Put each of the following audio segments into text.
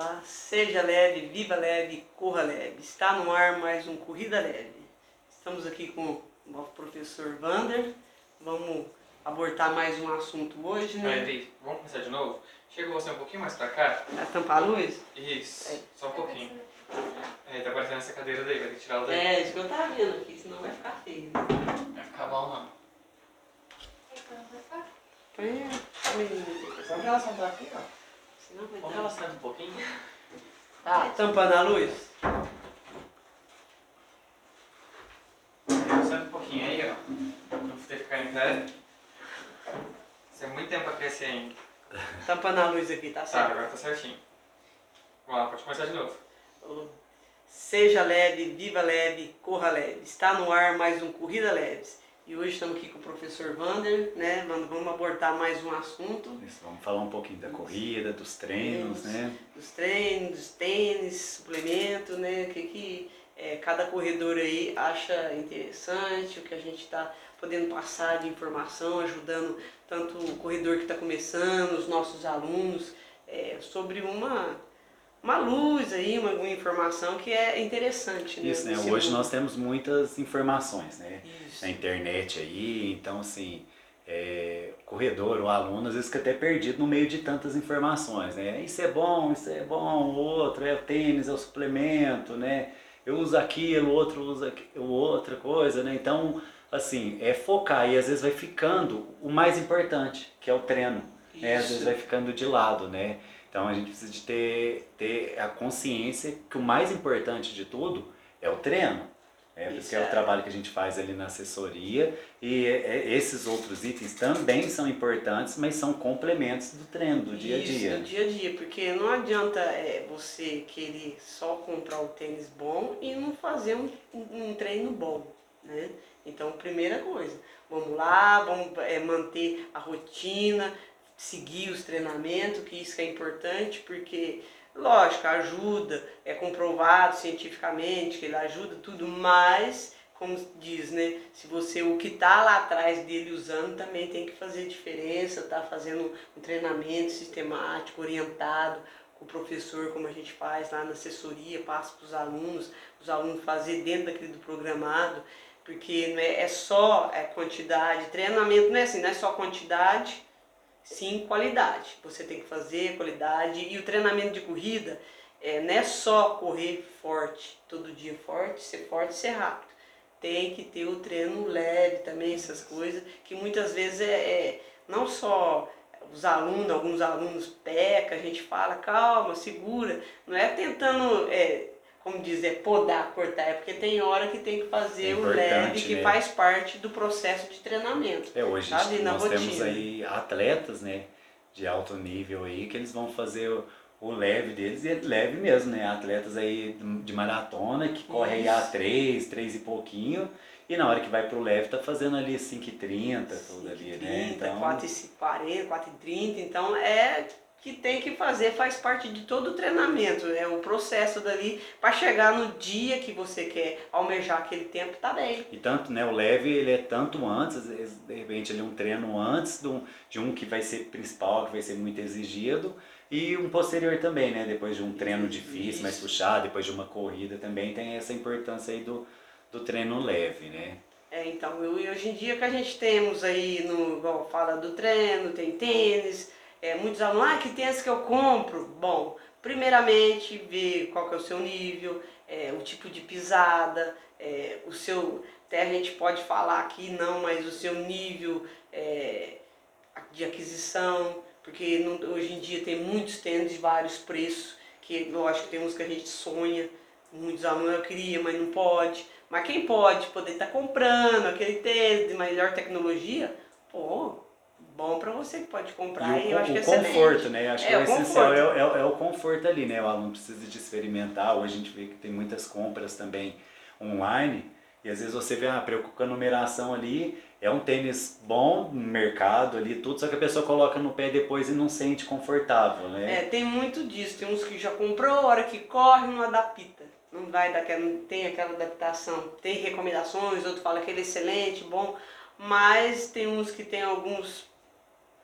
Olá, seja leve, viva leve, corra leve. Está no ar mais um Corrida Leve. Estamos aqui com o nosso professor Vander. Vamos abordar mais um assunto hoje, né? Vamos começar de novo? Chega você um pouquinho mais pra cá. Vai tampar a luz? Isso, É. só um pouquinho. É, tá parecendo essa cadeira daí, vai ter que tirar ela daí. É, isso que eu tava vendo aqui, senão vai ficar feio. né? Vai ficar bom não. Põe a menina aqui, Só que ela sentar aqui, ó. Vai Vamos dar. ela sentar um pouquinho. Tá tampando a luz? Senta um pouquinho aí, ó. Pra não ter que ficar em pé. Isso é muito tempo pra crescer ainda. Tampando a luz aqui, tá Tá, certo? agora tá certinho. Vamos lá, pode começar de novo. Seja leve, viva leve, corra leve. Está no ar mais um Corrida Leves. E hoje estamos aqui com o professor Vander, né? Vamos abordar mais um assunto Isso, vamos falar um pouquinho da corrida, dos treinos, né? dos treinos, dos tênis, suplemento, né? O que, que é, cada corredor aí acha interessante, o que a gente está podendo passar de informação, ajudando tanto o corredor que está começando, os nossos alunos, é, sobre uma, uma luz aí, uma, uma informação que é interessante. Isso, né? Hoje mundo. nós temos muitas informações, né? Isso. Na internet aí, então assim, é, o corredor, o aluno, às vezes fica até perdido no meio de tantas informações, né? Isso é bom, isso é bom, o outro é o tênis, é o suplemento, né? Eu uso aquilo, o outro usa aqui- outra coisa, né? Então, assim, é focar e às vezes vai ficando o mais importante, que é o treino. né? Às vezes vai ficando de lado, né? Então a gente precisa de ter, ter a consciência que o mais importante de tudo é o treino. É, por isso Isso que é o é. trabalho que a gente faz ali na assessoria e é, é, esses outros itens também são importantes, mas são complementos do treino, do dia a Isso, dia. do dia a dia, porque não adianta é, você querer só comprar o tênis bom e não fazer um, um treino bom, né? Então, primeira coisa, vamos lá, vamos é, manter a rotina, seguir os treinamentos, que isso é importante, porque, lógico, ajuda, é comprovado cientificamente que ele ajuda tudo, mas, como diz, né, se você, o que tá lá atrás dele usando também tem que fazer diferença, tá fazendo um treinamento sistemático, orientado, com o professor, como a gente faz lá na assessoria, passa para os alunos, os alunos fazer dentro daquele do programado, porque não é, é só é, quantidade, treinamento não é assim, não é só quantidade, sim qualidade. Você tem que fazer qualidade e o treinamento de corrida é, não é só correr forte, todo dia forte, ser forte, ser rápido. Tem que ter o treino leve também, essas coisas, que muitas vezes é, é não só os alunos, alguns alunos pecam, a gente fala, calma, segura, não é tentando, é, como diz, é podar, cortar, é porque tem hora que tem que fazer É o leve, que né? faz parte do processo de treinamento. É, hoje Tá na nós temos rotina. aí atletas, né, de alto nível aí, que eles vão fazer o, o leve deles, e é leve mesmo, né, atletas aí de maratona, que corre aí a Isso. 3, 3 e pouquinho, e na hora que vai pro leve tá fazendo ali 5,30, tudo ali, 30, né, então... 4,40, 4,30, então é que tem que fazer, faz parte de todo o treinamento, é o processo dali para chegar no dia que você quer almejar aquele tempo, tá bem. E tanto, né, o leve ele é tanto antes, vezes, de repente ele é um treino antes de um, de um que vai ser principal, que vai ser muito exigido, e um posterior também, né, depois de um treino difícil, mais Isso. puxado, depois de uma corrida também tem essa importância aí do, do treino leve, né. É, então, eu, e hoje em dia que a gente temos aí, no, igual fala do treino, tem tênis, é, muitos alunos, ah, que tênis que eu compro? Bom, primeiramente, ver qual que é o seu nível, é, o tipo de pisada, é, o seu, até a gente pode falar aqui não, mas o seu nível é, de aquisição, porque não- hoje em dia tem muitos tênis de vários preços, que lógico tem uns que a gente sonha, muitos alunos eu queria, mas não pode. Mas quem pode poder estar comprando aquele tênis de melhor tecnologia, pô, bom pra você que pode comprar e, E o, eu acho que é o conforto, excelente. né? Acho É, que o o essencial é, o- é, o- é o conforto ali, né? O aluno precisa de experimentar. Hoje a gente vê que tem muitas compras também online. E às vezes você vê, ah, preocupa com a numeração ali, é um tênis bom no mercado ali, tudo, só que a pessoa coloca no pé depois e não sente confortável, né? É, tem muito disso. Tem uns que já comprou, a hora que corre não adapta. Não vai daquela, não tem aquela adaptação. Tem recomendações, outro fala que ele é excelente, bom, mas tem uns que tem alguns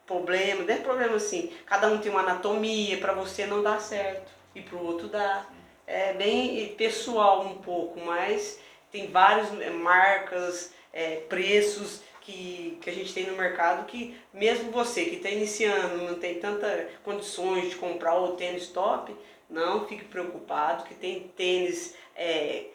problemas, não é problema assim, cada um tem uma anatomia, para você não dá certo. e para o outro dá. É bem pessoal um pouco, mas tem várias marcas, é, preços que, que a gente tem no mercado que mesmo você que está iniciando, não tem tanta condições de comprar o tênis top, não fique preocupado que tem tênis é,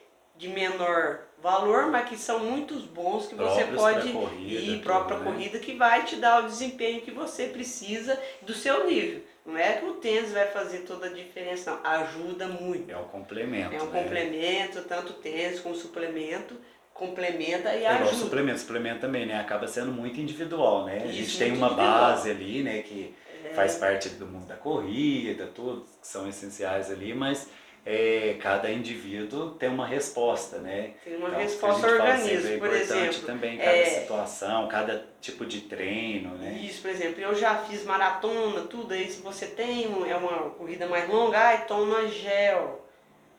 de menor valor, mas que são muitos bons que você pode corrida, ir própria tudo, né? corrida que vai te dar o desempenho que você precisa do seu nível. Não é que o tênis vai fazer toda a diferença, não. Ajuda muito. É um complemento. É um né? complemento, tanto tênis como suplemento complementa e é ajuda. Suplemento, suplemento também, né? Acaba sendo muito individual, né? Isso, a gente tem uma individual. base ali, né? Que é. faz parte do mundo da corrida, todos que são essenciais ali, mas é, cada indivíduo tem uma resposta, né? Tem uma então, resposta ao organismo, é por exemplo. também cada é... situação, cada tipo de treino, né? Isso, por exemplo, eu já fiz maratona, tudo aí, se você tem é uma corrida mais longa, aí toma gel,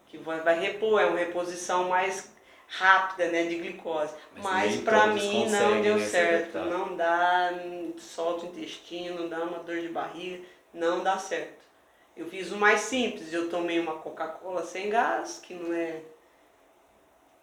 que vai, vai repor, é uma reposição mais rápida, né, de glicose. Mas, Mas para mim não deu certo, não dá, solta o intestino, não dá uma dor de barriga, não dá certo. Eu fiz o mais simples, eu tomei uma Coca-Cola sem gás, que não é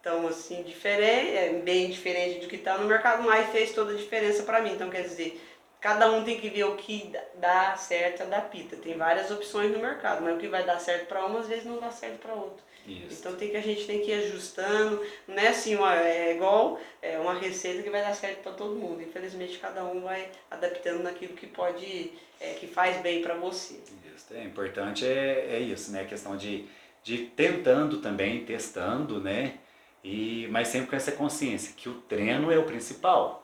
tão assim diferente, é bem diferente do que está no mercado, mas fez toda a diferença para mim. Então quer dizer, cada um tem que ver o que dá certo da pita. Tem várias opções no mercado, mas o que vai dar certo para uma às vezes não dá certo para outra. Isso. Então tem que a gente tem que ir ajustando, não é assim, uma, é igual é uma receita que vai dar certo para todo mundo. Infelizmente cada um vai adaptando naquilo que pode, é, que faz bem para você. Isso, é importante é, é isso, né? A questão de, de tentando também, testando, né? E, mas sempre com essa consciência que o treino é o principal.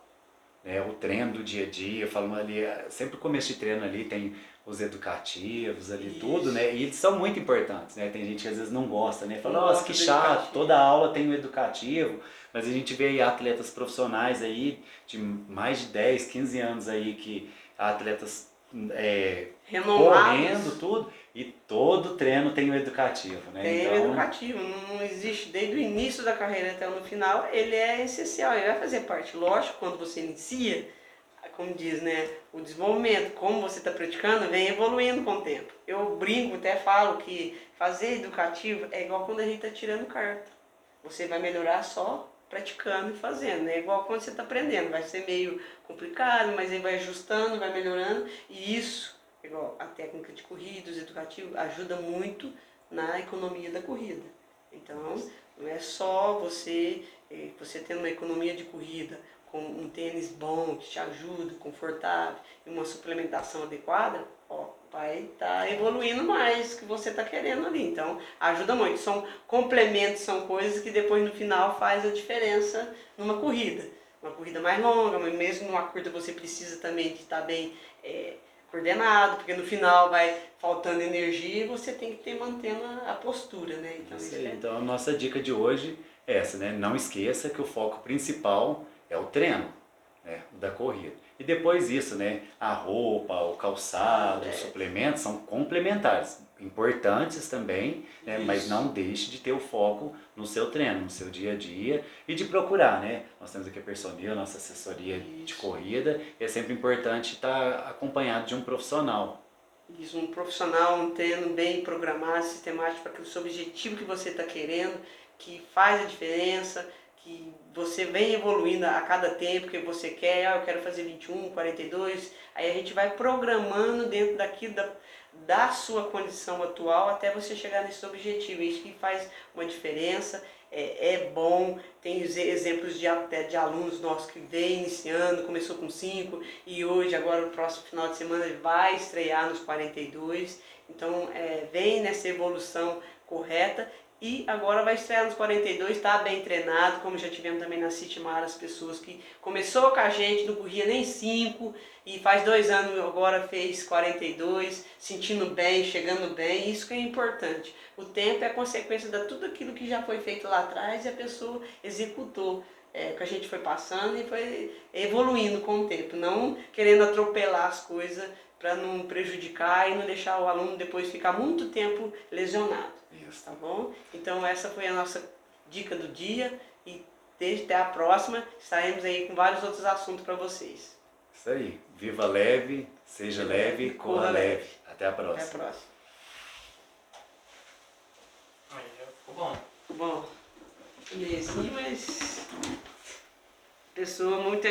Né? O treino do dia a dia, falando ali, sempre o começo de treino ali tem os educativos ali, Isso. tudo, né? E eles são muito importantes, né? Tem gente que às vezes não gosta, né? Fala, nossa, que chato, toda aula tem o um educativo, mas a gente vê aí atletas profissionais aí de mais de 10, 15 anos aí que atletas é, correndo tudo e todo treino tem o educativo, né? Tem então... o educativo, não existe desde o início da carreira até no final, ele é essencial, ele vai fazer parte. Lógico, quando você inicia, como diz, né, o desenvolvimento, como você está praticando, vem evoluindo com o tempo. Eu brinco, até falo que fazer educativo é igual quando a gente está tirando carta. Você vai melhorar só praticando e fazendo, né? É igual quando você está aprendendo, vai ser meio complicado, mas aí vai ajustando, vai melhorando, e isso, a técnica de corridas, educativo, ajuda muito na economia da corrida. Então, não é só você, eh, você tendo uma economia de corrida, com um tênis bom, que te ajuda, confortável, e uma suplementação adequada, ó, vai estar tá evoluindo mais que você está querendo ali. Então, ajuda muito. São complementos, são coisas que depois no final faz a diferença numa corrida. Uma corrida mais longa, mas mesmo numa curta você precisa também de estar bem é, coordenado, porque no final vai faltando energia e você tem que ter mantendo a postura, né? Então, é... então a nossa dica de hoje é essa, né? Não esqueça que o foco principal é o treino né, da corrida. E depois isso, né, a roupa, o calçado, é. os suplementos são complementares, importantes também, né, mas não deixe de ter o foco no seu treino, no seu dia a dia e de procurar, né? Nós temos aqui a Personil, nossa assessoria isso. de corrida, e é sempre importante estar acompanhado de um profissional. Isso, um profissional, um treino bem programado, sistemático para o seu objetivo que você está querendo, que faz a diferença, que você vem evoluindo a cada tempo que você quer, ah, eu quero fazer 21, 42, aí a gente vai programando dentro daquilo da, da sua condição atual até você chegar nesse objetivo. Isso que faz uma diferença, é, é bom, tem exemplos de, até de alunos nossos que vem iniciando, começou com 5 e hoje, agora no próximo final de semana, vai estrear nos 42. Então, é, vem nessa evolução correta e agora vai estrear nos 42, está bem treinado, como já tivemos também na City Mar, as pessoas que começou com a gente, não corria nem 5 e faz dois anos agora fez 42, sentindo bem, chegando bem, isso que é importante. O tempo é consequência de tudo aquilo que já foi feito lá atrás e a pessoa executou. É, que a gente foi passando e foi evoluindo com o tempo, não querendo atropelar as coisas para não prejudicar e não deixar o aluno depois ficar muito tempo lesionado. Isso. Tá bom? Então essa foi a nossa dica do dia e desde até a próxima estaremos aí com vários outros assuntos para vocês. Isso aí. Viva leve, seja leve, corra leve. leve. Até a próxima. Até a próxima. Aí já ficou bom. Bom, meio assim, mas pessoa muito